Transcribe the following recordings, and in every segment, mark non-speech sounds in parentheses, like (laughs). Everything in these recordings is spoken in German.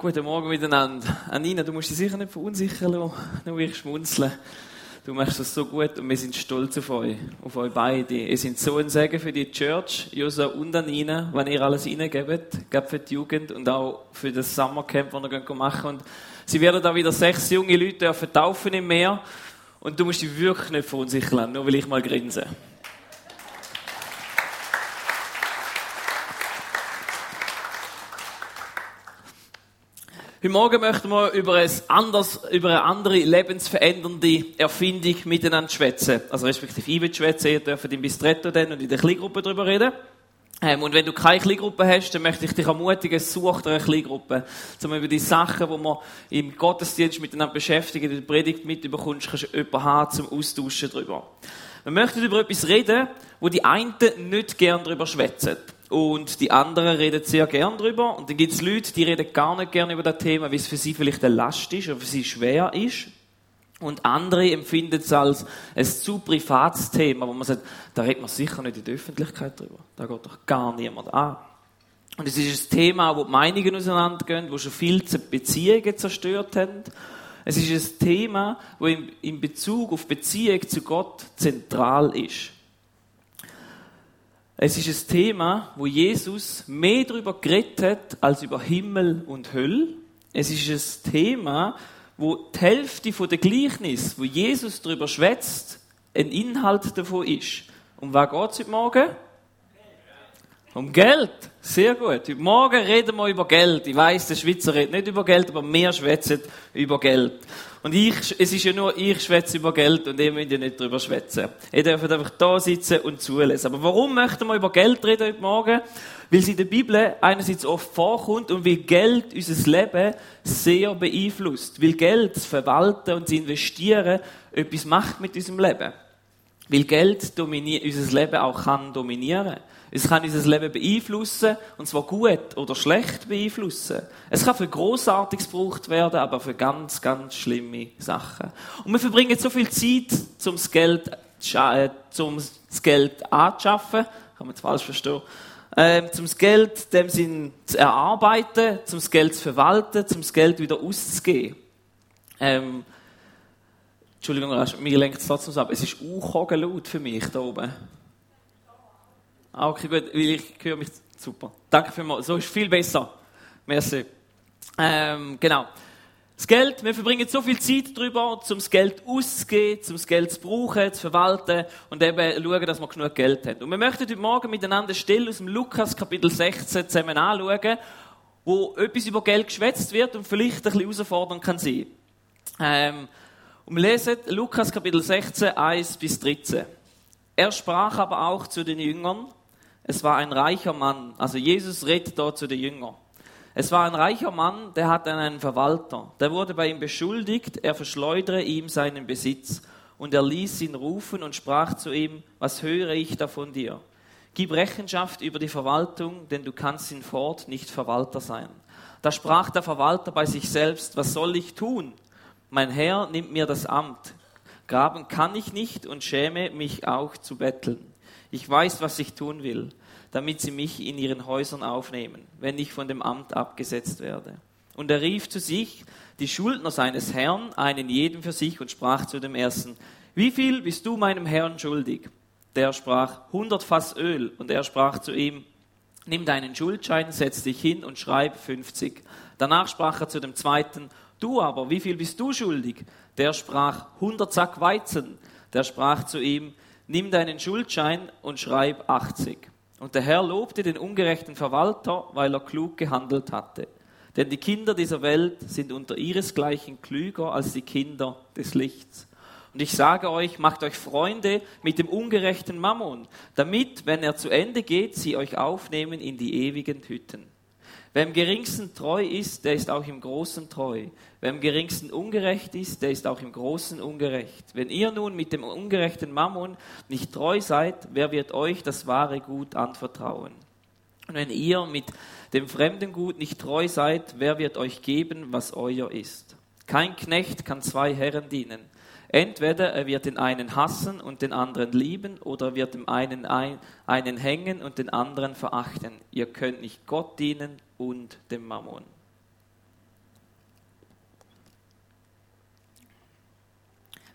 Guten Morgen miteinander. Anina, du musst dich sicher nicht verunsichern lassen, nur ich schmunzeln. Du machst das so gut und wir sind stolz auf euch, auf euch beide. Ihr seid so ein Segen für die Church, Josa und Anina, wenn ihr alles reingebt, gerade für die Jugend und auch für das Summercamp, das ihr machen Und sie werden da wieder sechs junge Leute taufen im Meer und du musst dich wirklich nicht verunsichern, nur weil ich mal grinse. Heute Morgen möchten wir über, ein anders, über eine andere lebensverändernde Erfindung miteinander schwätzen. Also respektive ich will schwätzen, ihr dürft im Bistretto dann und in der Kleingruppe darüber reden. Ähm, und wenn du keine Kleingruppe hast, dann möchte ich dich ermutigen, such dir eine Kleingruppe. Zum über die Sachen, die man im Gottesdienst miteinander beschäftigen, die Predigt mitbekommst, kannst du jemanden haben zum Austauschen darüber. Wir möchten über etwas reden, wo die einen nicht gern darüber schwätzen und die anderen reden sehr gern drüber. Und dann gibt es Leute, die reden gar nicht gern über das Thema, weil es für sie vielleicht eine Last ist oder für sie schwer ist. Und andere empfinden es als ein zu privates Thema, wo man sagt, da redet man sicher nicht in der Öffentlichkeit drüber. Da geht doch gar niemand an. Und es ist ein Thema, wo die Meinungen auseinandergehen, wo schon viele Beziehungen zerstört haben. Es ist ein Thema, wo in Bezug auf Beziehung zu Gott zentral ist. Es ist ein Thema, wo Jesus mehr darüber geredet hat als über Himmel und Hölle. Es ist ein Thema, wo die Hälfte von der Gleichnis, wo Jesus darüber schwätzt, ein Inhalt davon ist. Um was geht es heute Morgen? Um Geld. Sehr gut. Heute Morgen reden wir über Geld. Ich weiß, der Schweizer redet nicht über Geld, aber wir schwätzen über Geld. Und ich, es ist ja nur, ich schwätze über Geld und ihr müsst ja nicht darüber schwätzen. Ihr dürft einfach da sitzen und zulesen. Aber warum möchten wir über Geld reden heute Morgen? Weil es in der Bibel einerseits oft vorkommt und weil Geld unser Leben sehr beeinflusst. Weil Geld, das Verwalten und das Investieren etwas macht mit unserem Leben. Weil Geld unser Leben auch kann dominieren. Es kann unser Leben beeinflussen, und zwar gut oder schlecht beeinflussen. Es kann für Großartiges gebraucht werden, aber für ganz, ganz schlimme Sachen. Und wir verbringen so viel Zeit, um das Geld, äh, zum das Geld anzuschaffen. Kann man jetzt falsch verstehen. Ähm, das Geld dem Sinn zu erarbeiten, zum das Geld zu verwalten, zum das Geld wieder auszugeben. Ähm, Entschuldigung, mir lenkt es trotzdem ab. Es ist auch laut für mich da oben. Ah, okay, gut, weil ich höre mich super. Danke vielmals. So ist viel besser. Merci. Ähm, genau. Das Geld, wir verbringen so viel Zeit drüber, um das Geld auszugeben, um das Geld zu brauchen, zu verwalten und eben schauen, dass wir genug Geld haben. Und wir möchten heute Morgen miteinander Stellen aus dem Lukas Kapitel 16 zusammen anschauen, wo etwas über Geld geschwätzt wird und vielleicht ein bisschen herausfordernd kann sein. Ähm, und wir lesen Lukas Kapitel 16, 1 bis 13. Er sprach aber auch zu den Jüngern, es war ein reicher Mann. Also Jesus redet dort zu den Jüngern. Es war ein reicher Mann, der hatte einen Verwalter. Der wurde bei ihm beschuldigt, er verschleudere ihm seinen Besitz. Und er ließ ihn rufen und sprach zu ihm, was höre ich da von dir? Gib Rechenschaft über die Verwaltung, denn du kannst ihn fort nicht Verwalter sein. Da sprach der Verwalter bei sich selbst, was soll ich tun? Mein Herr nimmt mir das Amt. Graben kann ich nicht und schäme mich auch zu betteln. Ich weiß, was ich tun will, damit sie mich in ihren Häusern aufnehmen, wenn ich von dem Amt abgesetzt werde. Und er rief zu sich die Schuldner seines Herrn, einen jeden für sich, und sprach zu dem ersten, wie viel bist du meinem Herrn schuldig? Der sprach, hundert Fass Öl. Und er sprach zu ihm, nimm deinen Schuldschein, setz dich hin und schreib fünfzig. Danach sprach er zu dem zweiten, du aber, wie viel bist du schuldig? Der sprach, hundert Sack Weizen. Der sprach zu ihm, nimm deinen Schuldschein und schreib 80. Und der Herr lobte den ungerechten Verwalter, weil er klug gehandelt hatte. Denn die Kinder dieser Welt sind unter ihresgleichen klüger als die Kinder des Lichts. Und ich sage euch, macht euch Freunde mit dem ungerechten Mammon, damit, wenn er zu Ende geht, sie euch aufnehmen in die ewigen Hütten. Wer im geringsten treu ist, der ist auch im Großen treu. Wer im geringsten ungerecht ist, der ist auch im Großen ungerecht. Wenn ihr nun mit dem ungerechten Mammon nicht treu seid, wer wird euch das wahre Gut anvertrauen? Und wenn ihr mit dem fremden Gut nicht treu seid, wer wird euch geben, was euer ist? Kein Knecht kann zwei Herren dienen. Entweder er wird den einen hassen und den anderen lieben oder er wird dem einen ein, einen hängen und den anderen verachten. Ihr könnt nicht Gott dienen und dem Mammon.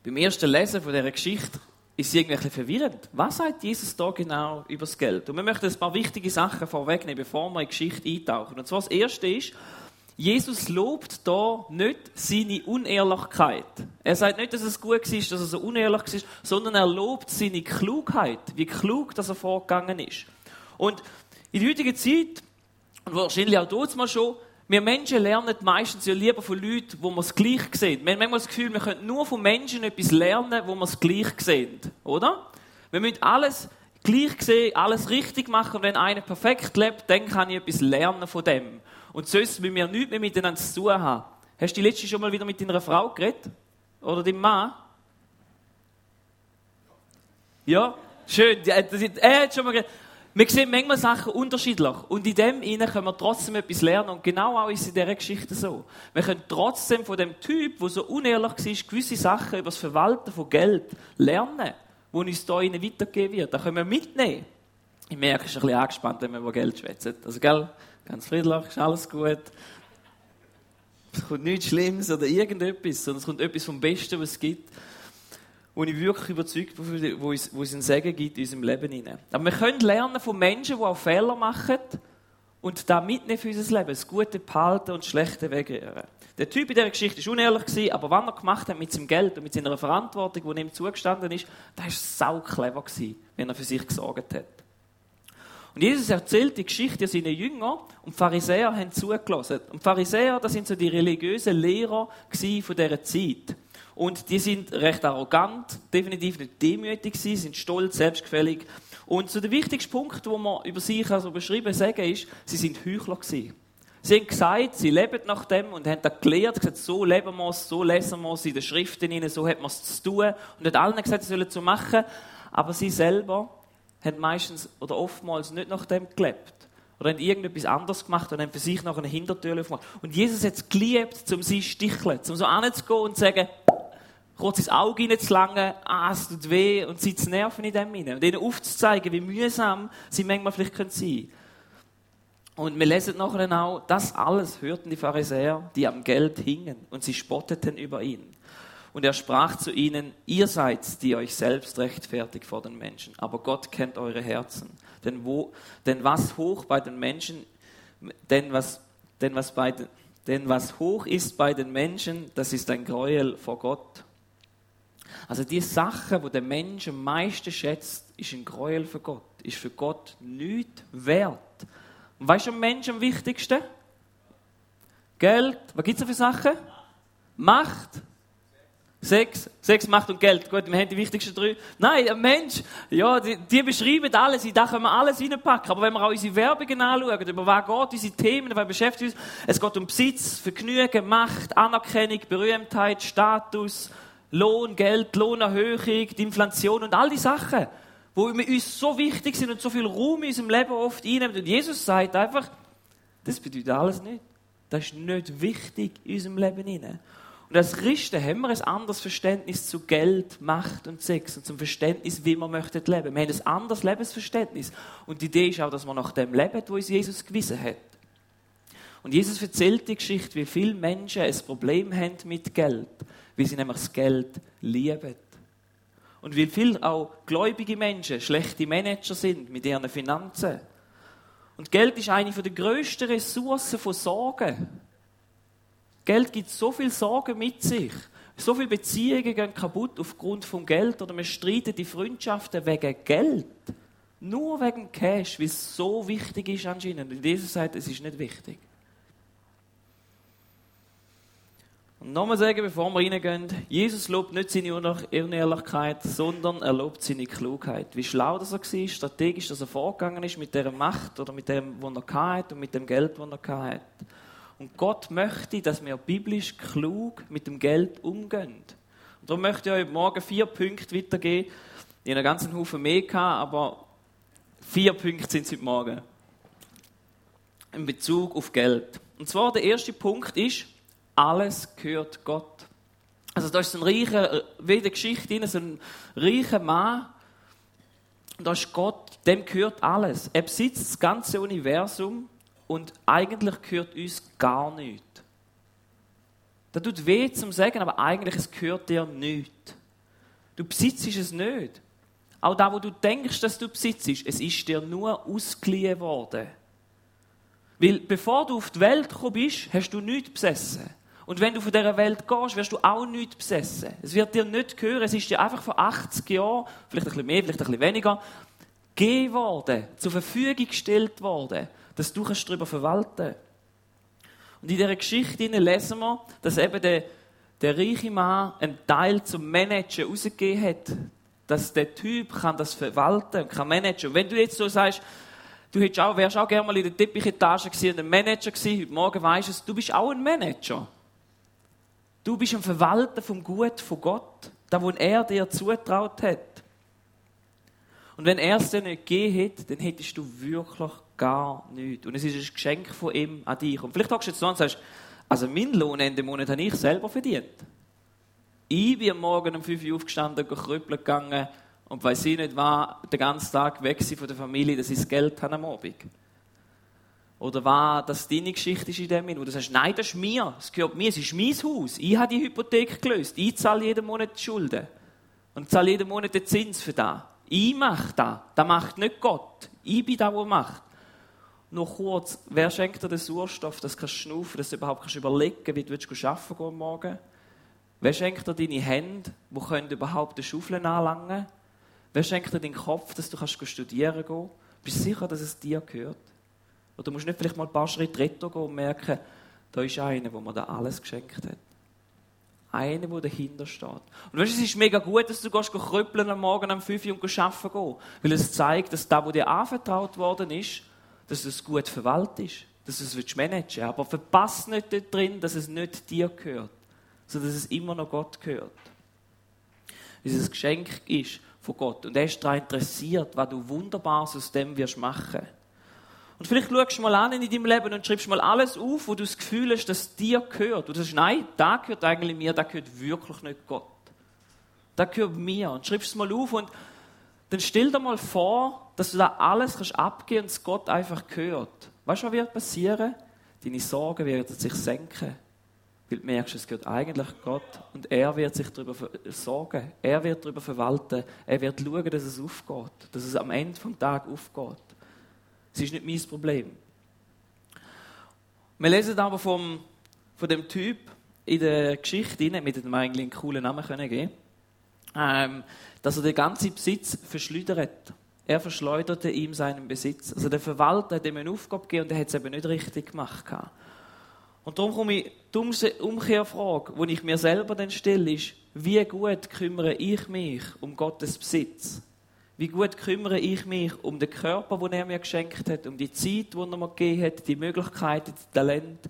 Beim ersten Lesen von dieser Geschichte ist sie irgendwie verwirrend. Was sagt Jesus da genau über das Geld? Und wir möchten ein paar wichtige Sachen vorwegnehmen, bevor wir in die Geschichte eintauchen. Und zwar das Erste ist, Jesus lobt da nicht seine Unehrlichkeit. Er sagt nicht, dass es gut war, dass er so unehrlich war, sondern er lobt seine Klugheit, wie klug dass er vorgegangen ist. Und in der heutigen Zeit, und wahrscheinlich auch dort mal schon, wir Menschen lernen meistens ja lieber von Leuten, wo wir es gleich sehen. Wir haben manchmal das Gefühl, wir können nur von Menschen etwas lernen, wo wir es gleich sehen. Oder? Wir müssen alles gleich sehen, alles richtig machen. Und wenn einer perfekt lebt, dann kann ich etwas lernen von dem. Und sonst müssen wir nichts mehr miteinander zu tun haben. Hast du die letzte schon mal wieder mit deiner Frau geredet? Oder deinem Mann? Ja? Schön. Er hat schon mal geredet. Wir sehen manchmal Sachen unterschiedlich. Und in dem innen können wir trotzdem etwas lernen. Und genau auch ist es in dieser Geschichte so. Wir können trotzdem von dem Typ, der so unehrlich war, gewisse Sachen über das Verwalten von Geld lernen, wo uns da innen weitergegeben wird. Da können wir mitnehmen. Ich merke, es ist ein bisschen angespannt, wenn wir über Geld schwätzen. Also, gell? Ganz friedlich, ist alles gut. Es kommt nichts Schlimmes oder irgendetwas, sondern es kommt etwas vom Besten, was es gibt. Wo ich wirklich überzeugt bin, wo es, wo es einen Segen gibt in unserem Leben. Hinein. Aber wir können lernen von Menschen, die auch Fehler machen und da mitnehmen für unser Leben. Das Gute behalten und das Schlechte wegrühren. Der Typ in dieser Geschichte war unehrlich, aber was er gemacht hat mit seinem Geld und mit seiner Verantwortung, die ihm zugestanden ist, das war sau clever, wenn er für sich gesorgt hat. Und Jesus erzählt die Geschichte seinen Jüngern und die Pharisäer haben zugelassen. Und die Pharisäer, das sind so die religiösen Lehrer von dieser Zeit. Und die sind recht arrogant, definitiv nicht demütig gewesen, sind stolz, selbstgefällig. Und so der wichtigste Punkt, den man über sie also beschrieben sagen, ist, sie sind Heuchler gewesen. Sie haben gesagt, sie leben nach dem und haben das gelehrt, gesagt, so leben wir es, so lesen wir es in den Schriften, so hat man es zu tun. Und hat allen gesagt, sie sollen es so machen. Aber sie selber haben meistens oder oftmals nicht nach dem gelebt. Oder haben irgendetwas anderes gemacht und haben für sich noch eine Hintertür aufgemacht. Und Jesus hat es geliebt, um sie zu sticheln, um so anzugehen und zu sagen, kurz ins Auge hineinzulangen, ah, es tut weh, und sie zu nerven in dem hinein. Und ihnen aufzuzeigen, wie mühsam sie manchmal vielleicht sein können. Und wir lesen nachher auch, das alles hörten die Pharisäer, die am Geld hingen, und sie spotteten über ihn. Und er sprach zu ihnen, ihr seid, die euch selbst rechtfertigt vor den Menschen, aber Gott kennt eure Herzen. Denn, wo, denn was hoch bei den Menschen, denn was, denn, was bei den, denn was hoch ist bei den Menschen, das ist ein Gräuel vor Gott. Also die Sache, wo der Mensch am meisten schätzt, ist ein Gräuel für Gott, ist für Gott nichts wert. Und weißt du, am Menschen am wichtigsten? Geld. Was gibt es für Sachen? Macht. Sex, Sex, Macht und Geld. Gut, wir haben die wichtigsten drei. Nein, ein Mensch, ja, die, die beschreiben alles, in da können wir alles reinpacken. Aber wenn wir auch unsere Werbungen anschauen, über was geht, unsere Themen, was beschäftigt uns, es geht um Besitz, Vergnügen, Macht, Anerkennung, Berühmtheit, Status, Lohn, Geld, Lohnerhöhung, die Inflation und all die Sachen, wo uns so wichtig sind und so viel Raum in unserem Leben oft einnehmen. Und Jesus sagt einfach, das bedeutet alles nicht. Das ist nicht wichtig in unserem Leben hinein. Und als Christen haben wir ein anderes Verständnis zu Geld, Macht und Sex und zum Verständnis, wie wir möchten leben. Wir haben ein anderes Lebensverständnis. Und die Idee ist auch, dass wir nach dem leben, wo uns Jesus gewiesen hat. Und Jesus erzählt die Geschichte, wie viele Menschen ein Problem haben mit Geld, wie sie nämlich das Geld lieben. Und wie viele auch gläubige Menschen schlechte Manager sind mit ihren Finanzen. Und Geld ist eine der grössten Ressourcen von Sorgen. Geld gibt so viel Sorgen mit sich. So viele Beziehungen gehen kaputt aufgrund von Geld oder wir streiten die Freundschaften wegen Geld. Nur wegen Cash, weil es so wichtig ist anscheinend. Und Jesus sagt, es ist nicht wichtig. Und nochmal sagen, bevor wir reingehen, Jesus lobt nicht seine Unehrlichkeit, sondern er lobt seine Klugheit. Wie schlau das er war, strategisch, dass er vorgegangen ist mit der Macht oder mit dem, was er hatte und mit dem Geld, das er hatte. Und Gott möchte, dass wir biblisch klug mit dem Geld umgehen. Und darum möchte ich euch morgen vier Punkte weitergeben. Ich habe einen ganzen Haufen mehr gehabt, aber vier Punkte sind es heute Morgen. In Bezug auf Geld. Und zwar der erste Punkt ist, alles gehört Gott. Also da ist ein reicher, wie in der Geschichte, so ein reicher Mann, da ist Gott, dem gehört alles. Er besitzt das ganze Universum und eigentlich gehört uns gar nichts. Das tut weh zum Sagen, aber eigentlich es gehört dir nichts. Du besitzt es nicht. Auch da, wo du denkst, dass du besitzt, es ist dir nur ausgeliehen worden. Weil bevor du auf die Welt gekommen bist, hast du nichts besessen. Und wenn du von dieser Welt gehst, wirst du auch nichts besessen. Es wird dir nicht gehören. Es ist dir einfach vor 80 Jahren, vielleicht ein bisschen mehr, vielleicht ein bisschen weniger, gegeben worden, zur Verfügung gestellt worden, dass du darüber verwalten kannst. Und in dieser Geschichte lesen wir, dass eben der, der reiche Mann einen Teil zum Managen rausgegeben hat. Dass der Typ kann das verwalten und kann managen. Und wenn du jetzt so sagst, du hättest auch, wärst auch gerne mal in der Teppichetage gewesen und ein Manager gewesen, heute Morgen weisst du, du bist auch ein Manager. Du bist ein Verwalter vom Gut von Gott, da wo er dir zutraut hat. Und wenn er es dir nicht gegeben hätte, dann hättest du wirklich gar nichts. Und es ist ein Geschenk von ihm an dich. Und vielleicht sagst du jetzt so und sagst, also mein Lohn Ende Monat habe ich selber verdient. Ich bin am Morgen um 5 Uhr aufgestanden, krüppeln gegangen und weiß ich nicht, war den ganzen Tag weg von der Familie, dass ich das Geld habe am Abend. Oder war das deine Geschichte ist in dem wo du sagst, nein, das ist mir, es gehört mir, es ist mein Haus, ich habe die Hypothek gelöst, ich zahle jeden Monat die Schulden und zahle jeden Monat den Zins für das. Ich mache das, das macht nicht Gott. Ich bin da, der macht. Noch kurz, wer schenkt dir den Sauerstoff, dass du schnaufen dass du überhaupt kannst überlegen wie du arbeiten gehen morgen? Wer schenkt dir deine Hände, die können überhaupt die Schaufeln anlangen? Wer schenkt dir den Kopf, dass du studieren gehen? Bist du sicher, dass es dir gehört? Oder musst du nicht vielleicht mal ein paar Schritte retro gehen und merken, da ist einer, wo mir da alles geschenkt hat. Einer, der dahinter steht. Und weißt du, es ist mega gut, dass du gehst krüppeln am Morgen um 5 Uhr und arbeiten gehen. Weil es zeigt, dass da, wo dir anvertraut worden ist, dass du es gut verwaltet ist. Dass du es managen willst. Aber verpass nicht dort drin, dass es nicht dir gehört. Sondern dass es immer noch Gott gehört. Dass es ein Geschenk ist von Gott. Und er ist daran interessiert, was du Wunderbares aus dem wirst machen und vielleicht schaust du mal an in deinem Leben und schreibst mal alles auf, wo du das Gefühl hast, dass dir gehört. Und du sagst, nein, da gehört eigentlich mir, da gehört wirklich nicht Gott. Da gehört mir. Und schreibst es mal auf und dann stell dir mal vor, dass du da alles kannst abgeben und es Gott einfach gehört. Weißt du, was wird passieren? Deine Sorgen werden sich senken. Weil du merkst, es gehört eigentlich Gott und er wird sich darüber sorgen. Er wird darüber verwalten. Er wird schauen, dass es aufgeht. Dass es am Ende des Tages aufgeht. Es ist nicht mein Problem. Wir lesen aber vom, von dem Typ in der Geschichte, mit dem eigentlich einen coolen Namen können geben ähm, dass er den ganzen Besitz verschleudert. Er verschleuderte ihm seinen Besitz. Also der Verwalter hat ihm eine Aufgabe gegeben und er hat es eben nicht richtig gemacht. Und darum komme ich, die Umkehrfrage, die ich mir selber dann stelle, ist, wie gut kümmere ich mich um Gottes Besitz? Wie gut kümmere ich mich um den Körper, den er mir geschenkt hat, um die Zeit, die er mir gegeben hat, die Möglichkeiten, die Talente.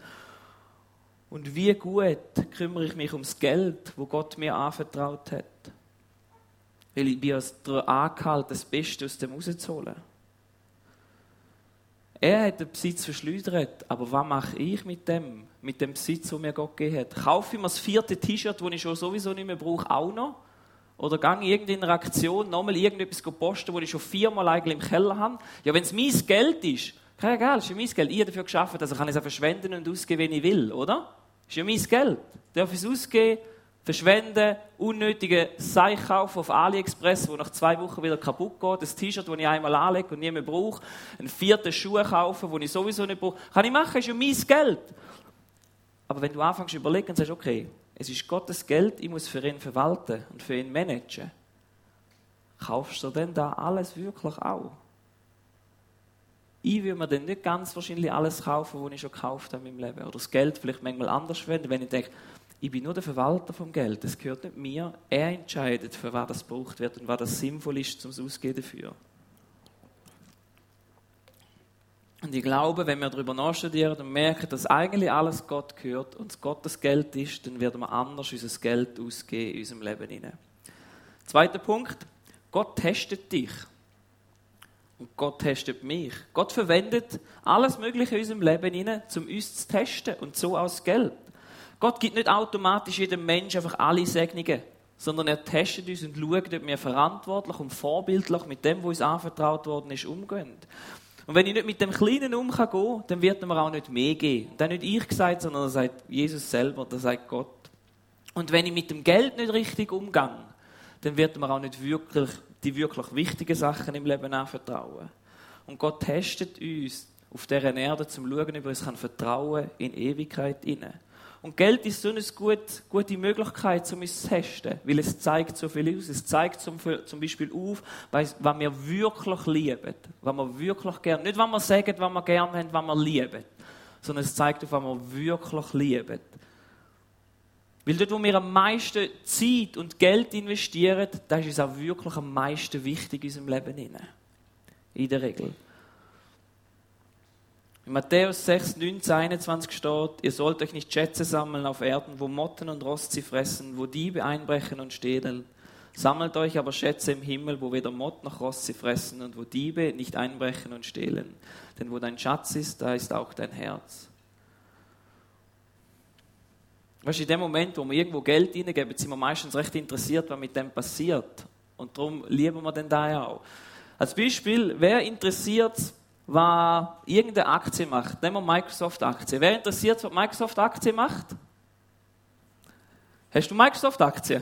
Und wie gut kümmere ich mich ums Geld, wo Gott mir anvertraut hat. Weil ich bin daran angehalten, das Beste aus dem rauszuholen. Er hat den Besitz verschleudert, aber was mache ich mit dem? Mit dem Besitz, den mir Gott gegeben hat? Kaufe ich mir das vierte T-Shirt, das ich schon sowieso nicht mehr brauche, auch noch? Oder gang irgendeine Aktion nochmal irgendetwas posten, wo ich schon viermal eigentlich im Keller habe. Ja, wenn es mein Geld ist, kein Geld, ist ja mein Geld. Ich habe dafür geschafft, also ich es auch verschwenden und ausgeben, wenn ich will, oder? Ist ja mein Geld. Darf ich es ausgeben, verschwenden, unnötige Seich kaufen auf AliExpress, wo nach zwei Wochen wieder kaputt geht, das T-Shirt, das ich einmal anlege und nie mehr brauche, einen vierten Schuh kaufen, den ich sowieso nicht brauche. Kann ich machen, ist ja mein Geld. Aber wenn du anfängst zu überlegen und sagst, okay, es ist Gottes Geld, ich muss für ihn verwalten und für ihn managen. Kaufst du denn da alles wirklich auch? Ich würde mir dann nicht ganz wahrscheinlich alles kaufen, was ich schon gekauft habe in meinem Leben. Oder das Geld vielleicht manchmal anders verwenden, wenn ich denke, ich bin nur der Verwalter vom Geld, das gehört nicht mir. Er entscheidet, für was das gebraucht wird und was das sinnvoll ist, zum Ausgehen dafür. Und ich glaube, wenn wir darüber nachstudieren und merken, dass eigentlich alles Gott gehört und es Gottes Geld ist, dann werden wir anders unser Geld ausgeben in unserem Leben. Zweiter Punkt. Gott testet dich. Und Gott testet mich. Gott verwendet alles Mögliche in unserem Leben um uns zu testen und so aus Geld. Gott gibt nicht automatisch jedem Menschen einfach alle Segnungen, sondern er testet uns und schaut, ob wir verantwortlich und vorbildlich mit dem, was uns anvertraut worden ist, umgehen. Und wenn ich nicht mit dem Kleinen umgehen kann, dann wird er mir auch nicht mehr geben. Dann nicht ich gesagt, sondern das sagt Jesus selber, das sagt Gott. Und wenn ich mit dem Geld nicht richtig umgehe, dann wird man auch nicht wirklich die wirklich wichtigen Sachen im Leben anvertrauen. Und Gott testet uns auf dieser Erde, zum zu schauen, ob er uns Vertrauen in Ewigkeit inne. Und Geld ist so eine gute, gute Möglichkeit, um es zu testen, weil es zeigt so viel aus. Es zeigt zum, zum Beispiel auf, was wir wirklich lieben, was wir wirklich gerne, nicht was wir sagen, was wir gerne haben, was wir lieben, sondern es zeigt auf, was wir wirklich lieben. Weil dort, wo wir am meisten Zeit und Geld investieren, da ist es auch wirklich am meisten wichtig in unserem Leben. In der Regel. In Matthäus 6, 19, 21 steht, ihr sollt euch nicht Schätze sammeln auf Erden, wo Motten und Rost sie fressen, wo Diebe einbrechen und stehlen. Sammelt euch aber Schätze im Himmel, wo weder Mott noch Rost sie fressen und wo Diebe nicht einbrechen und stehlen. Denn wo dein Schatz ist, da ist auch dein Herz. Weißt du, in dem Moment, wo wir irgendwo Geld reingeben, sind wir meistens recht interessiert, was mit dem passiert. Und darum lieben wir den da auch. Als Beispiel, wer interessiert was irgendeine Aktie macht. Nehmen wir Microsoft-Aktie. Wer interessiert, was Microsoft-Aktie macht? Hast du Microsoft-Aktie?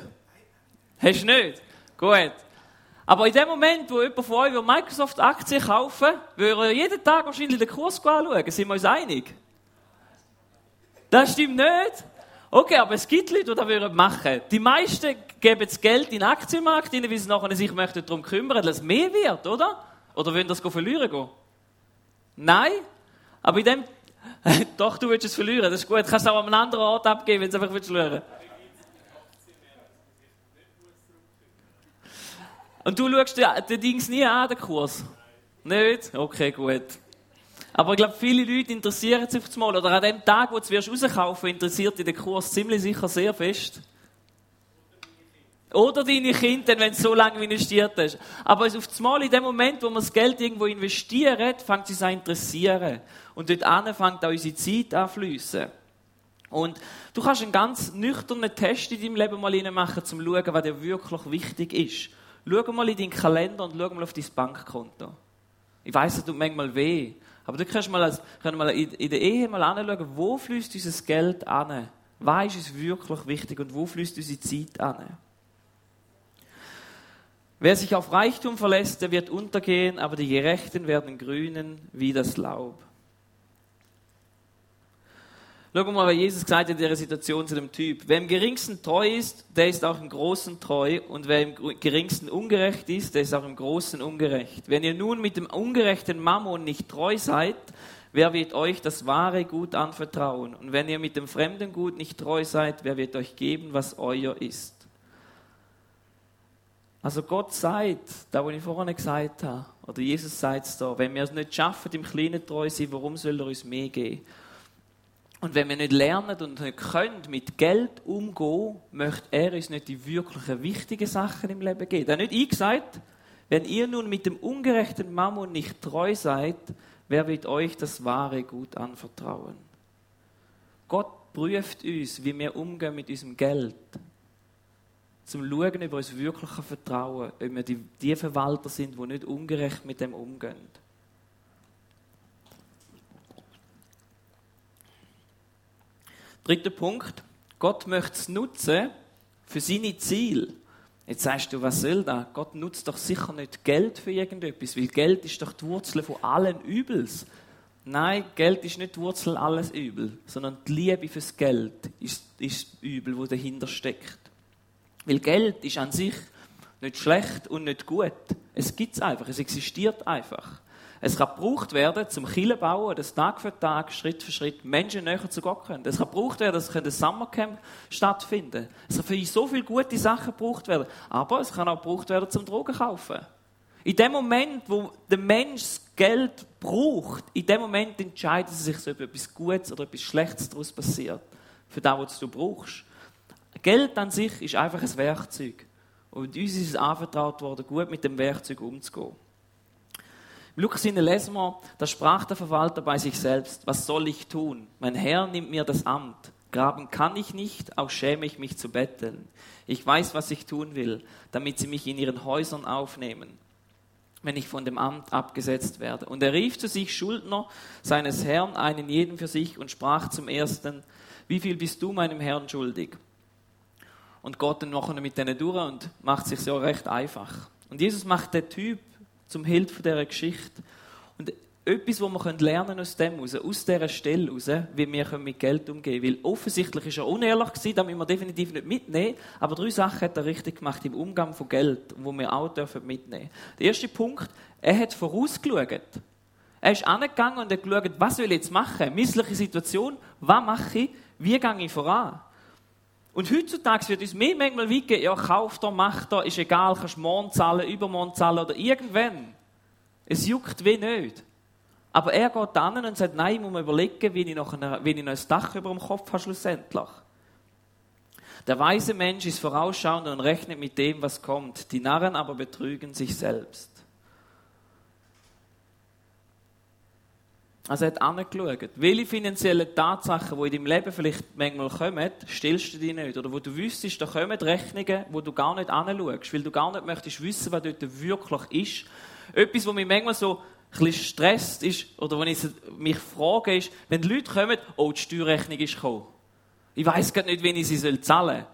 Hast du nicht? Gut. Aber in dem Moment, wo jemand von euch Microsoft-Aktien kaufen würde er jeden Tag wahrscheinlich den Kurs anschauen. Sind wir uns einig? Das stimmt nicht. Okay, aber es gibt Leute, die das machen würden. Die meisten geben das Geld in den Aktienmarkt weil sie nachher sich darum kümmern, dass es mehr wird, oder? Oder wollen das verlieren gehen? Nein, aber in dem, (laughs) doch, du willst es verlieren, das ist gut. Kannst du auch an einem anderen Ort abgeben, wenn du einfach willst verlieren. Und du schaust den, den Dings nie an, den Kurs? Nicht? Okay, gut. Aber ich glaube, viele Leute interessieren sich auf das Mal. Oder an dem Tag, wo du es rauskaufen interessiert dich der Kurs ziemlich sicher sehr fest. Oder deine Kinder, wenn du so lange investiert hast. Aber auf das Mal, in dem Moment, wo wir das Geld irgendwo investieren, fängt es an interessieren. Und dort an fängt auch unsere Zeit an fließen. Und du kannst einen ganz nüchternen Test in deinem Leben mal machen, um zu schauen, was dir wirklich wichtig ist. Schau mal in deinen Kalender und schau mal auf dein Bankkonto. Ich weiss, es tut manchmal weh. Aber du kannst mal, können mal in der Ehe mal anschauen, wo fließt unser Geld an? Was ist uns wirklich wichtig und wo fließt unsere Zeit an? Wer sich auf Reichtum verlässt, der wird untergehen, aber die Gerechten werden grünen wie das Laub. Schau mal, was Jesus gesagt hat in dieser Situation zu dem Typ. Wer im geringsten treu ist, der ist auch im Großen treu. Und wer im geringsten ungerecht ist, der ist auch im Großen ungerecht. Wenn ihr nun mit dem ungerechten Mammon nicht treu seid, wer wird euch das wahre Gut anvertrauen? Und wenn ihr mit dem fremden Gut nicht treu seid, wer wird euch geben, was euer ist? Also Gott sagt, da wo ich vorhin gesagt habe, oder Jesus sagt es da, wenn wir es nicht schaffen, im Kleinen treu sein, warum soll er uns mehr geben? Und wenn wir nicht lernen und nicht können, mit Geld umgehen, möchte er uns nicht die wirklichen wichtigen Sachen im Leben geben. Er hat nicht eingesagt, wenn ihr nun mit dem ungerechten Mammon nicht treu seid, wer wird euch das wahre Gut anvertrauen? Gott prüft uns, wie wir umgehen mit unserem Geld zum Schauen, ob wir uns wirklich vertrauen ob wir die, die Verwalter sind, die nicht ungerecht mit dem umgehen. Dritter Punkt. Gott möchte es nutzen für seine Ziele. Jetzt sagst du, was soll das? Gott nutzt doch sicher nicht Geld für irgendetwas, weil Geld ist doch die Wurzel von allen Übels. Nein, Geld ist nicht die Wurzel alles Übel, sondern die Liebe fürs Geld ist, ist das Übel, wo dahinter steckt. Weil Geld ist an sich nicht schlecht und nicht gut. Es gibt es einfach, es existiert einfach. Es kann gebraucht werden zum Killen bauen, dass Tag für Tag, Schritt für Schritt Menschen näher zu Gott kommen. Es kann gebraucht werden, dass ein Summercamp stattfinden Es kann für so viele gute Sachen gebraucht werden. Aber es kann auch gebraucht werden zum Drogen kaufen. In dem Moment, wo der Mensch das Geld braucht, in dem Moment entscheidet er sich, ob etwas Gutes oder etwas Schlechtes daraus passiert. Für das, was du brauchst. Geld an sich ist einfach ein Werkzeug. Und uns ist es anvertraut worden, gut mit dem Werkzeug umzugehen. Im Lukas lesen wir, da sprach der Verwalter bei sich selbst, was soll ich tun? Mein Herr nimmt mir das Amt. Graben kann ich nicht, auch schäme ich mich zu betteln. Ich weiß, was ich tun will, damit sie mich in ihren Häusern aufnehmen, wenn ich von dem Amt abgesetzt werde. Und er rief zu sich Schuldner seines Herrn, einen jeden für sich, und sprach zum ersten, wie viel bist du meinem Herrn schuldig? Und geht dann nachher mit denen durch und macht sich ja recht einfach. Und Jesus macht den Typ zum Held dieser Geschichte. Und etwas, was wir lernen aus dem raus, aus dieser Stelle raus, wie wir mit Geld umgehen können. Weil offensichtlich ist er unehrlich gewesen, da müssen wir definitiv nicht mitnehmen, aber drei Sachen hat er richtig gemacht im Umgang von Geld, wo wir auch dürfen mitnehmen. Der erste Punkt, er hat vorausgeschaut. Er ist angegangen und hat geschaut, was will ich jetzt machen? Missliche Situation, was mache ich? Wie gehe ich voran? Und heutzutage wird uns mehr manchmal wiegen, ja, kauf da, mach da, ist egal, kannst morgen zahlen, übermorgen zahlen oder irgendwann. Es juckt wie nicht. Aber er geht an und sagt, nein, ich muss mir überlegen, wie ich noch, eine, wie ich noch ein Dach über dem Kopf habe schlussendlich. Der weise Mensch ist vorausschauend und rechnet mit dem, was kommt. Die Narren aber betrügen sich selbst. Also er hat angeschaut, welche finanziellen Tatsachen, die in deinem Leben vielleicht manchmal kommen, stellst du die nicht. Oder wo du wüsstest, da kommen Rechnungen, wo du gar nicht anschaust, weil du gar nicht möchtest wissen, was dort wirklich ist. Etwas, was mich manchmal so ein bisschen stresst ist, oder wenn ich mich frage, ist, wenn die Leute kommen, oh, die Steuerrechnung ist gekommen. Ich weiß gar nicht, wen ich sie zahlen soll.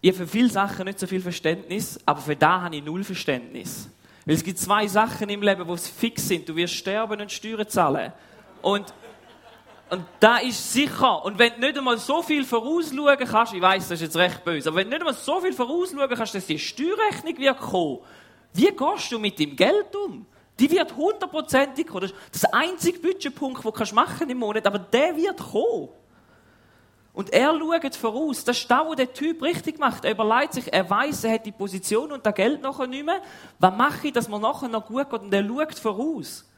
Ich habe für viele Sachen nicht so viel Verständnis, aber für da habe ich null Verständnis. Weil es gibt zwei Sachen im Leben, die fix sind. Du wirst sterben und Steuern zahlen. Und, und da ist sicher. Und wenn du nicht einmal so viel vorausschauen kannst, ich weiß, das ist jetzt recht böse, aber wenn du nicht einmal so viel vorausschauen kannst, dass die Steuerrechnung wird kommen, wie gehst du mit dem Geld um? Die wird hundertprozentig kommen. Das ist das einzige Budgetpunkt, den du machen im Monat, aber der wird kommen. Und er schaut voraus. Das ist das, was der Typ richtig macht. Er überlegt sich, er weiß, er hat die Position und das Geld nachher nicht mehr. Was mache ich, dass man nachher noch gut geht? Und er schaut voraus.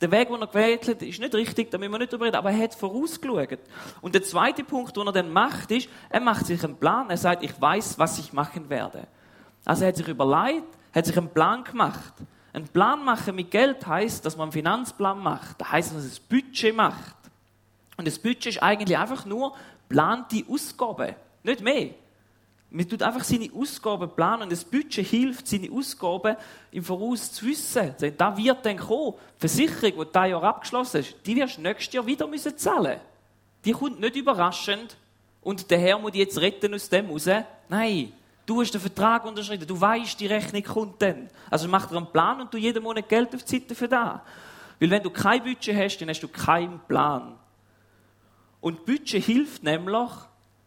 Der Weg, den er gewählt hat, ist nicht richtig, da müssen wir nicht drüber reden, aber er hat vorausgeschaut. Und der zweite Punkt, den er dann macht, ist, er macht sich einen Plan. Er sagt, ich weiß, was ich machen werde. Also er hat sich überlegt, hat sich einen Plan gemacht. Ein Plan machen mit Geld heißt, dass man einen Finanzplan macht. Das heißt, dass man ein Budget macht. Und das Budget ist eigentlich einfach nur plante Ausgaben, nicht mehr. Man tut einfach seine Ausgaben planen und das Budget hilft, seine Ausgaben im Voraus zu wissen. Da wird dann kommen, die Versicherung, die dieses Jahr abgeschlossen ist, die wirst du nächstes Jahr wieder müssen zahlen. Die kommt nicht überraschend und der Herr muss die jetzt retten aus dem raus. Nein, Du hast den Vertrag unterschrieben, du weißt, die Rechnung kommt dann. Also mach dir einen Plan und du jeden Monat Geld auf die Seite für das. Weil wenn du kein Budget hast, dann hast du keinen Plan. Und Budget hilft nämlich,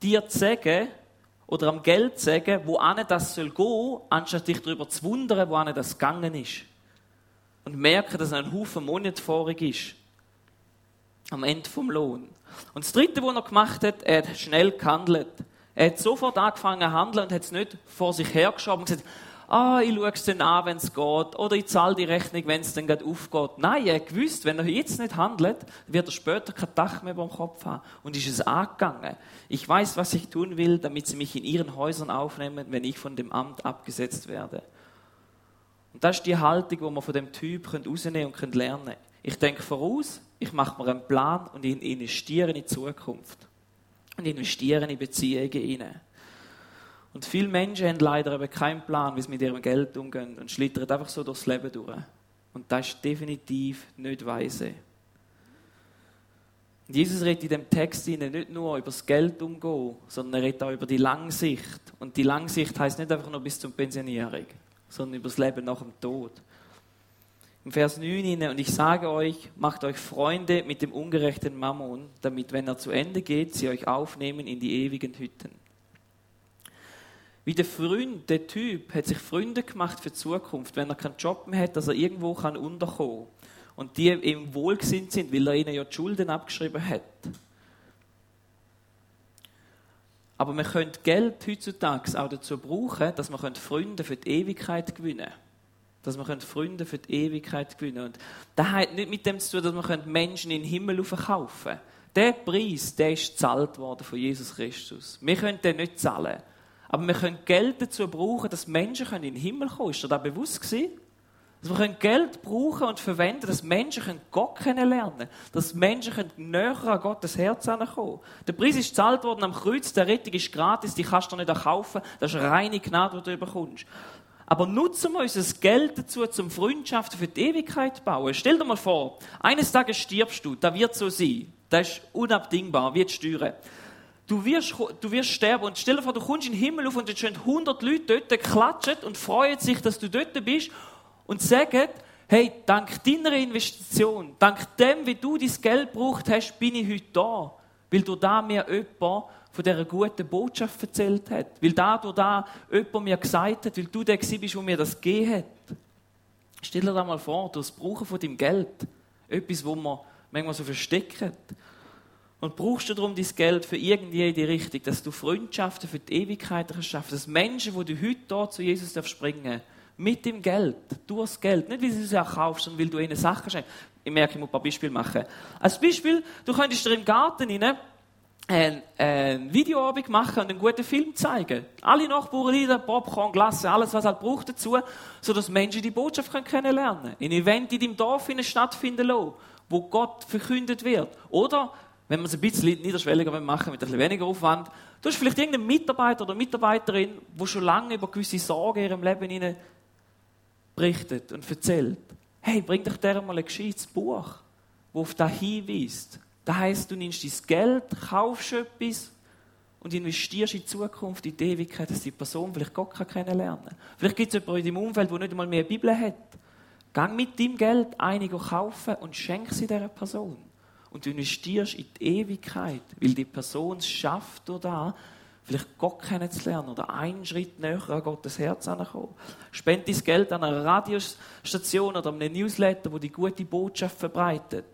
dir zu sagen, oder am Geld sagen, wo ane das soll gehen, anstatt dich darüber zu wundern, wo ane das gegangen ist. Und merken, dass ein Haufen Monat vorig ist. Am Ende vom Lohn. Und das Dritte, was er gemacht hat, er hat schnell gehandelt. Er hat sofort angefangen zu handeln und hat es nicht vor sich hergeschoben und gesagt, ah, ich schaue es dann an, wenn es geht, oder ich zahle die Rechnung, wenn es dann gerade aufgeht. Nein, er hat gewusst, wenn er jetzt nicht handelt, wird er später kein Dach mehr dem Kopf haben. Und ist es angegangen. Ich weiß, was ich tun will, damit sie mich in ihren Häusern aufnehmen, wenn ich von dem Amt abgesetzt werde. Und das ist die Haltung, die wir von dem Typ rausnehmen und lernen können. Ich denke voraus, ich mache mir einen Plan und investiere in die Zukunft und investieren in Beziehungen hinein. Und viele Menschen haben leider eben keinen Plan, wie sie mit ihrem Geld umgehen und schlittern einfach so durchs Leben durch. Und das ist definitiv nicht weise. Und Jesus redet in dem Text nicht nur über das Geld umgehen, sondern er redet auch über die Langsicht. Und die Langsicht heißt nicht einfach nur bis zur Pensionierung, sondern über das Leben nach dem Tod. Im Vers 9, und ich sage euch, macht euch Freunde mit dem ungerechten Mammon, damit, wenn er zu Ende geht, sie euch aufnehmen in die ewigen Hütten. Wie der Freund, der Typ, hat sich Freunde gemacht für die Zukunft, wenn er keinen Job mehr hat, dass er irgendwo kann unterkommen Und die ihm wohlgesinnt sind, weil er ihnen ja die Schulden abgeschrieben hat. Aber man könnte Geld heutzutage auch dazu brauchen, dass man Freunde für die Ewigkeit gewinnen könnte dass wir Freunde für die Ewigkeit gewinnen können. Und das hat nicht mit dem zu tun, dass wir Menschen in den Himmel verkaufen können. Der Preis, der ist gezahlt worden von Jesus Christus. Wir können den nicht zahlen. Aber wir können Geld dazu brauchen, dass Menschen in den Himmel kommen können. Ist dir das bewusst gewesen? Dass wir Geld brauchen und verwenden, dass Menschen Gott kennenlernen können. Dass Menschen näher an Gottes Herz kommen Der Preis ist gezahlt worden am Kreuz, der Rettung ist gratis, die kannst du nicht kaufen. Das ist reine Gnade, die du bekommst. Aber nutzen wir unser Geld dazu, zum Freundschaften für die Ewigkeit zu bauen. Stell dir mal vor, eines Tages stirbst du, da wird so sein. Das ist unabdingbar, wie die Steuern. Du wirst, du wirst sterben. Und stell dir vor, du kommst in den Himmel auf und jetzt stehen 100 Leute dort, klatschen und freuen sich, dass du dort bist und sagen, hey, dank deiner Investition, dank dem, wie du dein Geld braucht hast, bin ich heute da. Weil du da mir jemand von dieser guten Botschaft erzählt hat. Weil da durch da jemand mir gesagt hat, weil du der bist, der mir das gegeben hat. Stell dir das mal vor, durch das Brauchen von deinem Geld. Etwas, wo man manchmal so versteckt. Und brauchst du darum dein Geld für irgendjede Richtung, dass du Freundschaften für die Ewigkeit schaffen, dass Menschen, wo du heute hier zu Jesus darfst springen, mit dem Geld, durchs Geld, nicht weil du es auch kaufst, sondern weil du ihnen Sachen schenkst. Ich merke, ich muss ein paar Beispiele machen. Als Beispiel, du könntest dir im Garten rein ein, ein Videoabend machen und einen guten Film zeigen. Alle Nachbarn Lieder, Popcorn, Glasse, alles, was halt braucht dazu, sodass Menschen die Botschaft kennenlernen können. Ein Event in deinem Dorf stattfinden lassen, wo Gott verkündet wird. Oder wenn man es ein bisschen niederschwelliger machen mit ein bisschen weniger Aufwand. Du hast vielleicht irgendeinen Mitarbeiter oder Mitarbeiterin, wo schon lange über gewisse Sorgen in ihrem Leben berichtet und erzählt. Hey, bring doch der mal ein gescheites Buch, das auf das hinweist. Das heisst, du nimmst dein Geld, kaufst etwas und investierst in die Zukunft, in die Ewigkeit, dass die Person vielleicht Gott kennenlernen kann. Vielleicht gibt es jemanden in deinem Umfeld, der nicht einmal mehr eine Bibel hat. Gang mit deinem Geld einige kaufen und schenk sie dieser Person und du investierst in die Ewigkeit, weil die Person es schafft oder vielleicht Gott kennenzulernen oder einen Schritt näher an Gottes Herz anzukommen. Spend dein Geld an einer Radiostation oder einem Newsletter, wo die gute Botschaft verbreitet.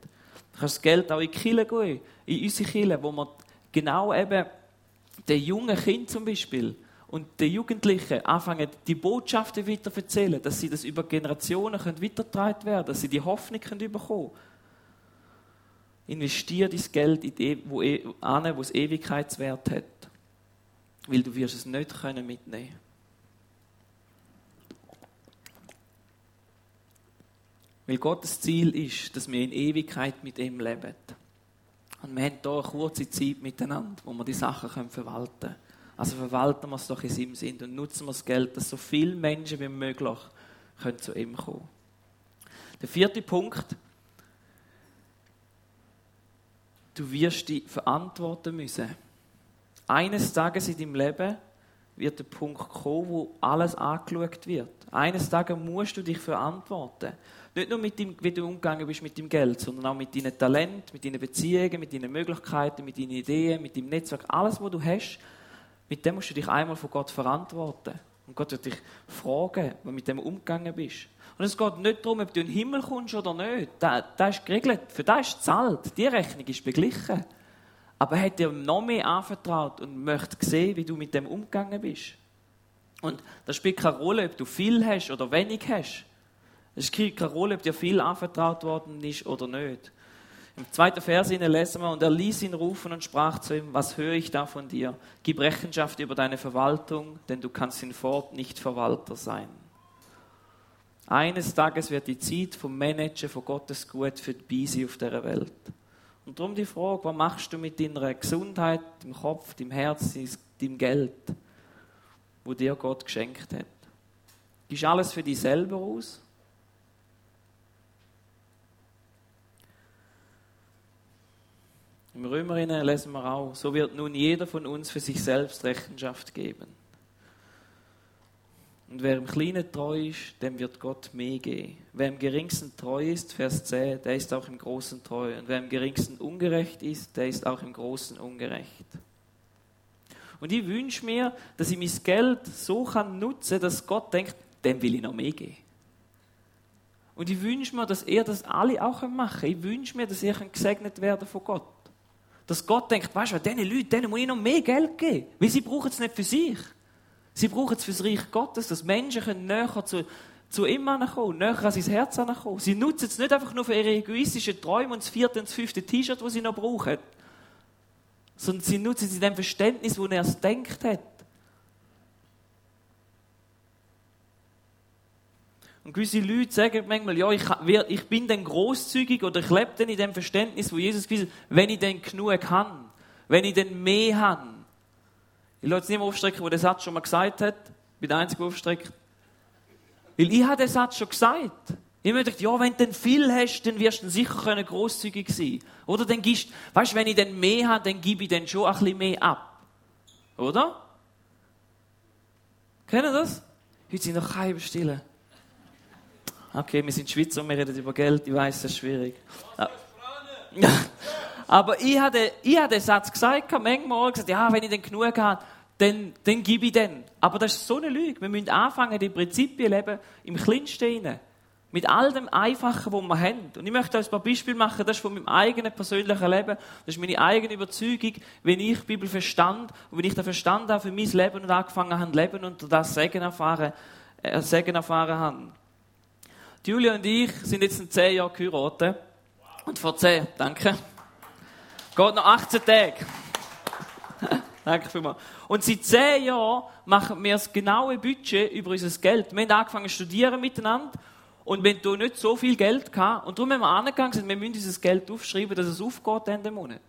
Du kannst das Geld auch in die gehen, in unsere Kirche, wo man genau eben den jungen Kind zum Beispiel und den Jugendlichen anfangen, die Botschaften weiter zu erzählen, dass sie das über Generationen weitergetragen werden dass sie die Hoffnung bekommen können Investier dein Geld in die, wo, e, an, wo es Ewigkeitswert hat. Weil du wirst es nicht können mitnehmen Weil Gottes Ziel ist, dass wir in Ewigkeit mit ihm leben. Und wir haben hier eine kurze Zeit miteinander, wo wir die Sachen verwalten können. Also verwalten wir es doch in seinem Sinn und nutzen wir das Geld, dass so viele Menschen wie möglich können zu ihm kommen Der vierte Punkt du wirst dich verantworten müssen. Eines Tages in deinem Leben wird der Punkt kommen, wo alles angeschaut wird. Eines Tages musst du dich verantworten. Nicht nur mit dem, wie du umgegangen bist mit dem Geld, sondern auch mit deinen Talenten, mit deinen Beziehungen, mit deinen Möglichkeiten, mit deinen Ideen, mit deinem Netzwerk. Alles, was du hast, mit dem musst du dich einmal von Gott verantworten. Und Gott wird dich fragen, wie du mit dem umgegangen bist. Und es geht nicht darum, ob du in den Himmel kommst oder nicht. Das, das ist geregelt. Für das ist zahlt. Die Rechnung ist beglichen. Aber er hat dir noch mehr anvertraut und möchte sehen, wie du mit dem umgegangen bist. Und das spielt keine Rolle, ob du viel hast oder wenig hast. Es spielt keine Rolle, ob dir viel anvertraut worden ist oder nicht. Im zweiten Vers lesen wir, und er ließ ihn rufen und sprach zu ihm, was höre ich da von dir? Gib Rechenschaft über deine Verwaltung, denn du kannst hinfort nicht Verwalter sein. Eines Tages wird die Zeit vom Managen von Gottes Gut für die sein auf dieser Welt. Und darum die Frage, was machst du mit deiner Gesundheit, dem Kopf, dem Herz, dem Geld, wo dir Gott geschenkt hat? Gibst alles für dich selber aus? Im Römerinnen lesen wir auch, so wird nun jeder von uns für sich selbst Rechenschaft geben. Und wer im Kleinen treu ist, dem wird Gott mehr geben. Wer im Geringsten treu ist, Vers 10, der ist auch im Großen treu. Und wer im Geringsten ungerecht ist, der ist auch im Großen ungerecht. Und ich wünsche mir, dass ich mein Geld so kann nutzen dass Gott denkt, dem will ich noch mehr geben. Und ich wünsche mir, dass er das alle auch machen. Ich wünsche mir, dass ihr gesegnet werden von Gott. Dass Gott denkt, weißt du, diesen Leuten, denen muss ich noch mehr Geld geben. Weil sie brauchen es nicht für sich. Sie brauchen es fürs Reich Gottes, dass Menschen näher zu, zu ihm kommen, näher an sein Herz kommen. Sie nutzen es nicht einfach nur für ihre egoistischen Träume und das vierte und das fünfte T-Shirt, das sie noch brauchen, sondern sie nutzen es in dem Verständnis, wo er es denkt hat. Und gewisse Leute sagen manchmal, ja, ich, ich bin dann großzügig oder ich lebe dann in dem Verständnis, wo Jesus hat, wenn ich dann genug kann, wenn ich dann mehr habe. Ich lasse es nicht mehr aufstrecken, der den Satz schon mal gesagt hat. Ich bin der Einzige, der aufstreckt. Weil ich habe den Satz schon gesagt. Ich habe gedacht, ja, wenn du dann viel hast, dann wirst du sicher großzügig sein Oder dann gibst, weißt du, wenn ich dann mehr habe, dann gebe ich dann schon ein bisschen mehr ab. Oder? Kennen das? Heute sind noch keine stillen. Okay, wir sind Schweizer und wir reden über Geld. Ich weiß, das ist schwierig. (laughs) Aber ich hatte den Satz gesagt, manchmal gesagt, ja, wenn ich dann genug habe, dann, dann gebe ich den. Aber das ist so eine Lüge. Wir müssen anfangen, die Prinzipien leben, im Kleinsten. Mit all dem Einfachen, was wir haben. Und ich möchte euch ein paar Beispiele machen, das ist von meinem eigenen persönlichen Leben. Das ist meine eigene Überzeugung, wenn ich die Bibel verstand und wenn ich den Verstand habe für mein Leben und angefangen habe, Leben und das Segen erfahren, äh, Segen erfahren habe. Julia und ich sind jetzt in zehn Jahren geheiratet. Und vor zehn, danke. Geht noch 18 Tage. Danke vielmals. Und seit zehn Jahren machen wir das genaue Budget über unser Geld. Wir haben angefangen zu studieren miteinander. Und wenn du nicht so viel Geld gehabt, und darum haben wir angegangen, gesagt, wir müssen dieses Geld aufschreiben, dass es aufgeht Ende Monat.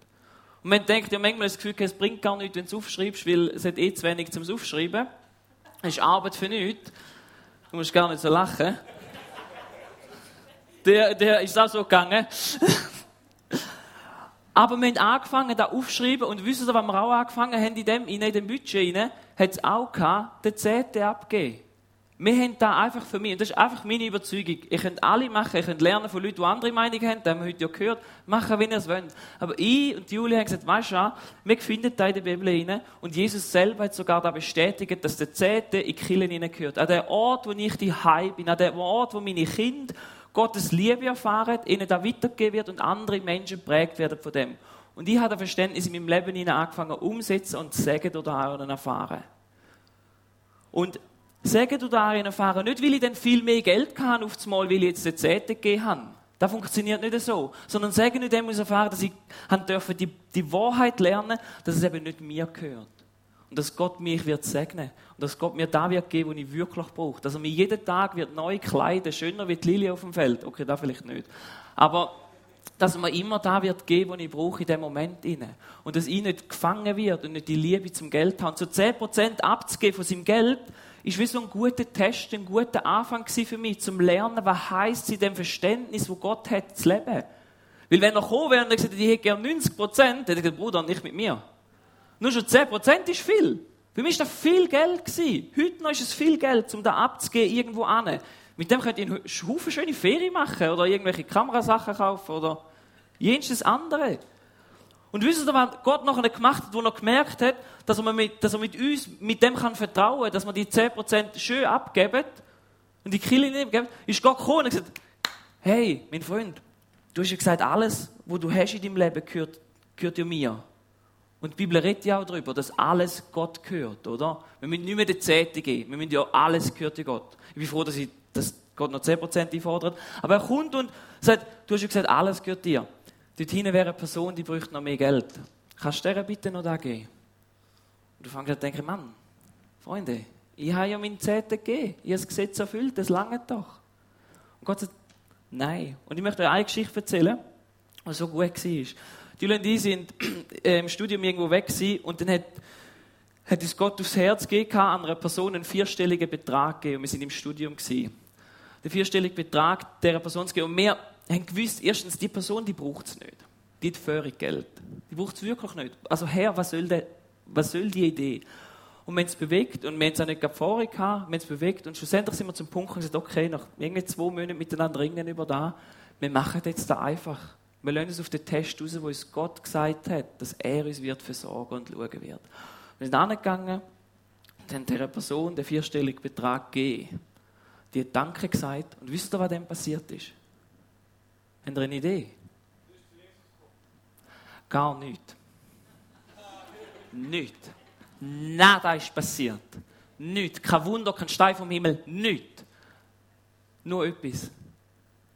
Und man denkt ja manchmal das Gefühl, es bringt gar nichts, wenn du es aufschreibst, weil es hat eh zu wenig zum Aufschreiben. Es ist Arbeit für nichts. Du musst gar nicht so lachen der, der ist auch so gegangen. (laughs) Aber wir haben angefangen, da aufzuschreiben und wissen Sie, was wir auch angefangen haben, in dem, in dem Budget rein, hat es auch gehabt, den Zehnten abgeben. Wir haben da einfach für mich, und das ist einfach meine Überzeugung, ihr könnt alle machen, ihr könnt lernen von Leuten, die andere Meinungen haben, das haben wir heute ja gehört, machen, wenn ihr es wollt. Aber ich und Julia haben gesagt, weißt du, wir finden da in der Bibel rein, und Jesus selber hat sogar da bestätigt, dass der Zehnte in die Kirche gehört. An den Ort, wo ich die bin, an den Ort, wo meine Kinder Gottes Liebe erfahren, ihnen da weitergegeben wird und andere Menschen prägt werden von dem. Und ich habe ein Verständnis in meinem Leben angefangen umsetzen und Segen oder darin erfahren. Und Segen oder darin erfahren, nicht weil ich dann viel mehr Geld kann auf das Mal, weil ich jetzt den Zehnten gegeben habe. Das funktioniert nicht so. Sondern Segen in dem muss erfahren, dass ich die, die Wahrheit lernen, dass es eben nicht mir gehört. Und dass Gott mich wird segnen. Und dass Gott mir da wird geben, was ich wirklich brauche. Dass er mir jeden Tag wird neu kleiden, schöner wie die Lilie auf dem Feld. Okay, da vielleicht nicht. Aber, dass er mir immer da wird geben, was ich brauche in dem Moment. Und dass ich nicht gefangen wird und nicht die Liebe zum Geld habe. Und so 10% abzugeben von seinem Geld, ist wie so ein guter Test, ein guter Anfang für mich, zum Lernen, was heisst in dem Verständnis, wo Gott hat, zu leben. Weil wenn er gekommen wäre und gesagt hätte, ich hätte gerne 90 Prozent, hätte ich gesagt, Bruder, nicht mit mir. Nur schon 10% ist viel. Für mich war das viel Geld. Gewesen. Heute noch ist es viel Geld, um da abzugehen irgendwo an. Mit dem könnt ihr einen Haufen schöne Ferien machen oder irgendwelche Kamerasachen kaufen oder jenes andere. Und wisst ihr, was Gott nachher gemacht hat, wo er gemerkt hat, dass er mit, dass er mit uns, mit dem kann vertrauen, dass wir die 10% schön abgeben und die Kille nicht geben, ist Gott gekommen und gesagt, hey, mein Freund, du hast ja gesagt, alles, was du hast in deinem Leben, gehört, gehört ja mir. Und die Bibel redet ja auch darüber, dass alles Gott gehört, oder? Wir müssen nicht mehr die Zehnte geben. Wir müssen ja alles gehört Gott. Ich bin froh, dass, ich, dass Gott noch 10% einfordert. Aber er kommt und sagt, du hast ja gesagt, alles gehört dir. Dort hinten wäre eine Person, die bräuchte noch mehr Geld. Kannst du dir bitte noch da geben? Und du fängst an zu denken, Mann, Freunde, ich habe ja meinen Zehnten gegeben. Ich habe das Gesetz erfüllt, das lange doch. Und Gott sagt, nein. Und ich möchte euch eine Geschichte erzählen, die so gut war. Die und ich sind äh, im Studium irgendwo weg gewesen, und dann hat, hat uns Gott aufs Herz gegeben, an einer Person einen vierstelligen Betrag gegeben und wir sind im Studium gewesen. Den vierstelligen Betrag dieser Person zu geben und wir haben gewusst, erstens, die Person, die braucht es nicht. Die hat völlig Geld. Die braucht es wirklich nicht. Also Herr, was soll, der, was soll die Idee? Und wir haben es bewegt und wir haben es auch nicht vorher gehabt, wir haben es bewegt und schlussendlich sind wir zum Punkt und gesagt, okay, nach irgendwie zwei Monaten miteinander ringen über da, wir machen jetzt da einfach wir lassen uns auf den Test raus, wo uns Gott gesagt hat, dass er uns wird versorgen und schauen wird. Wir sind angegangen und haben dieser Person den vierstelligen Betrag gegeben. Die hat Danke gesagt. Und wisst ihr, was dann passiert ist? Habt ihr eine Idee? Gar nichts. Nichts. Nada ist passiert. Nichts. Kein Wunder, kein Stein vom Himmel. Nichts. Nur etwas.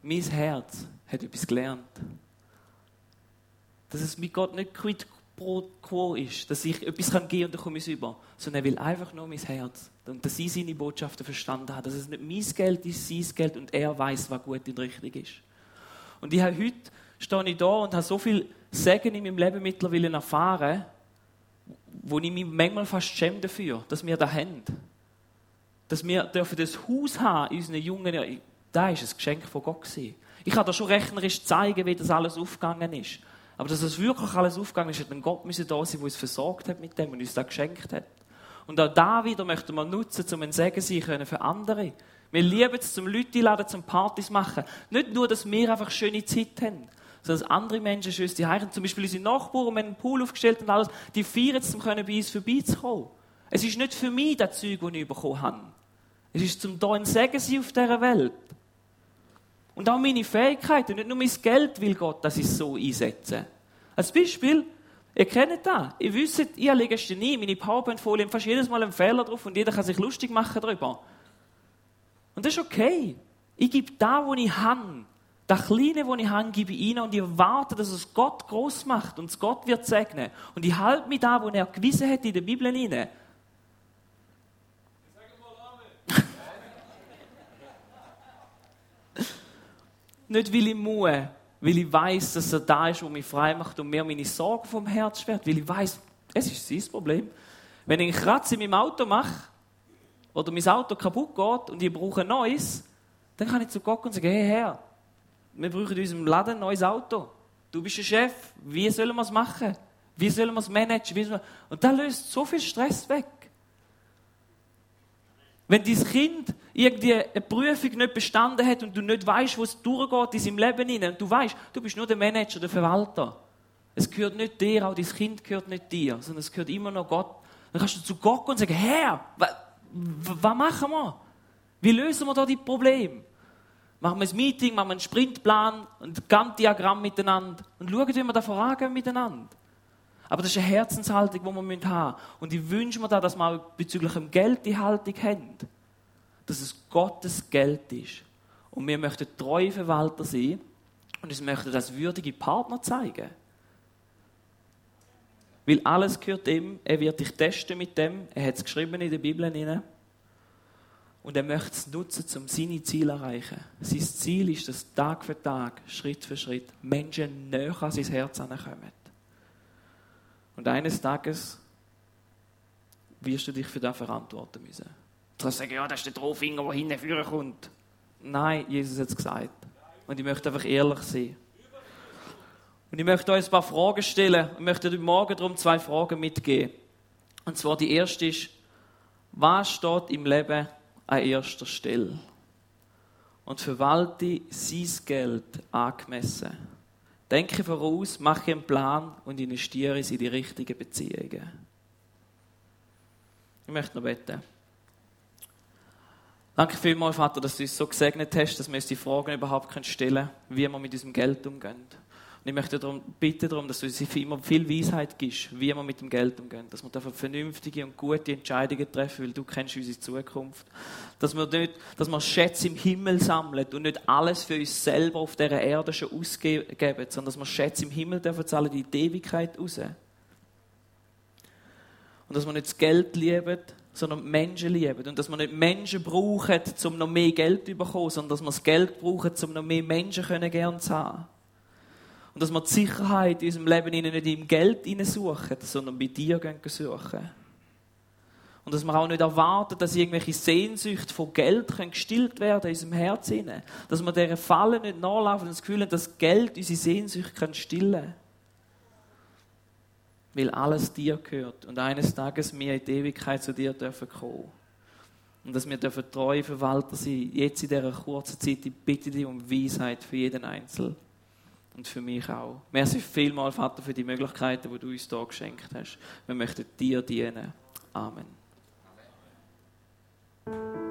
Mein Herz hat etwas gelernt dass es mit Gott nicht quid pro quo ist, dass ich etwas kann und dann komme ich es über, sondern er will einfach nur mein Herz. Und dass ich seine Botschaften verstanden habe, dass es nicht mein Geld ist, sein Geld und er weiß, was gut und richtig ist. Und ich habe heute, stehe ich da und habe so viel Segen in meinem Leben mittlerweile erfahren, wo ich mich manchmal fast schäme dafür, dass wir da haben. Dass wir dürfen das Haus haben unseren jungen. Da ist ein Geschenk von Gott. Ich kann dir schon rechnerisch zeigen, wie das alles aufgegangen ist. Aber dass es wirklich alles aufgegangen ist, hat ein Gott müssen da sein, der uns versorgt hat mit dem und uns das geschenkt hat. Und auch da wieder möchten wir nutzen, um ein Segen sein können für andere. Wir lieben es, zum Leute einladen, zum Partys machen. Nicht nur, dass wir einfach schöne Zeit haben, sondern dass andere Menschen schön die heiren. Zum Beispiel unsere Nachbarn, wir haben einen Pool aufgestellt und alles, die feiern es, um bei uns vorbeizukommen. Es ist nicht für mich das Zeug, das ich bekommen habe. Es ist zum da ein Segen sein auf dieser Welt. Und auch meine Fähigkeiten, nicht nur mein Geld will Gott, dass ich es so einsetze. Als Beispiel, ihr kennt das. Ihr wisst, ihr lege es nie, meine PowerPoint-Folie fast jedes Mal einen Fehler drauf und jeder kann sich lustig machen darüber. Und das ist okay. Ich gebe da, wo ich habe. Das Kleine, wo ich habe, gebe ich ihnen und ich erwarte, dass es Gott groß macht und es Gott wird segnen. Und ich halte mich da, wo er gewissen hat in der Bibel hinein. Nicht, weil ich muss, weil ich weiß, dass er da ist, wo mich frei macht und mir meine Sorgen vom Herz schwert, weil ich weiß, es ist sein Problem. Wenn ich einen Kratz in meinem Auto mache oder mein Auto kaputt geht und ich brauche ein neues, dann kann ich zu Gott und sagen, hey Herr, wir brauchen in unserem Laden ein neues Auto. Du bist der Chef, wie sollen wir es machen? Wie sollen wir es managen? Und das löst so viel Stress weg. Wenn dein Kind irgendwie eine Prüfung nicht bestanden hat und du nicht weißt, wo es durchgeht in seinem Leben hinein, und du weißt, du bist nur der Manager, der Verwalter. Es gehört nicht dir, auch dein Kind gehört nicht dir, sondern es gehört immer noch Gott. Dann kannst du zu Gott und sagen, Herr, was, was machen wir? Wie lösen wir da die Probleme? Machen wir ein Meeting, machen wir einen Sprintplan, ein Gantt-Diagramm miteinander und schauen, wie wir da vorangehen miteinander. Aber das ist eine Herzenshaltung, die wir haben müssen. Und ich wünsche mir da, dass wir auch bezüglich dem Geld die Haltung haben. Dass es Gottes Geld ist. Und wir möchten treue Verwalter sein. Und wir möchten das würdige Partner zeigen. Weil alles gehört ihm. Er wird dich testen mit dem. Er hat es geschrieben in der Bibel. Und er möchte es nutzen, um seine Ziele zu erreichen. Sein Ziel ist, dass Tag für Tag, Schritt für Schritt Menschen näher an sein Herz herankommen. Und eines Tages wirst du dich für das verantworten müssen. Kannst sagen, ja, das ist der Drohfinger, der hinten führen kommt. Nein, Jesus hat es gesagt. Und ich möchte einfach ehrlich sein. Und ich möchte euch ein paar Fragen stellen. Ich möchte heute Morgen darum zwei Fragen mitgeben. Und zwar die erste ist, was steht im Leben an erster Stelle? Und verwalte sein Geld angemessen. Denke voraus, mache einen Plan und investiere es in die richtigen Beziehungen. Ich möchte noch beten. Danke vielmals, Vater, dass du uns so gesegnet hast, dass wir uns die Fragen überhaupt stellen können, wie wir mit unserem Geld umgehen. Und ich möchte darum, bitte darum, dass du uns immer viel Weisheit gibst, wie wir mit dem Geld umgehen. Dass wir vernünftige und gute Entscheidungen treffen, weil du kennst unsere Zukunft. Dass wir, nicht, dass wir Schätze im Himmel sammeln und nicht alles für uns selber auf dieser Erde schon ausgeben, sondern dass wir Schätze im Himmel dürfen zahlen, die Ewigkeit raus. Und dass wir nicht das Geld lieben, sondern Menschen lieben. Und dass wir nicht Menschen brauchen, um noch mehr Geld zu bekommen, sondern dass wir das Geld brauchen, um noch mehr Menschen gerne zu haben. Und dass wir die Sicherheit in unserem Leben nicht im Geld suchen, sondern bei dir suchen. Und dass wir auch nicht erwarten, dass irgendwelche Sehnsüchte von Geld gestillt werden in unserem Herzen. Dass wir dieser Falle nicht nachlaufen und das Gefühl haben, dass Geld unsere Sehnsüchte stillen kann. Weil alles dir gehört und eines Tages wir in die Ewigkeit zu dir dürfen kommen. Und dass wir dürfen treue Verwalter sein, jetzt in dieser kurzen Zeit. Ich bitte dich um Weisheit für jeden Einzelnen und für mich auch. Merci vielmal, Vater, für die Möglichkeiten, die du uns hier geschenkt hast. Wir möchten dir dienen. Amen. Amen.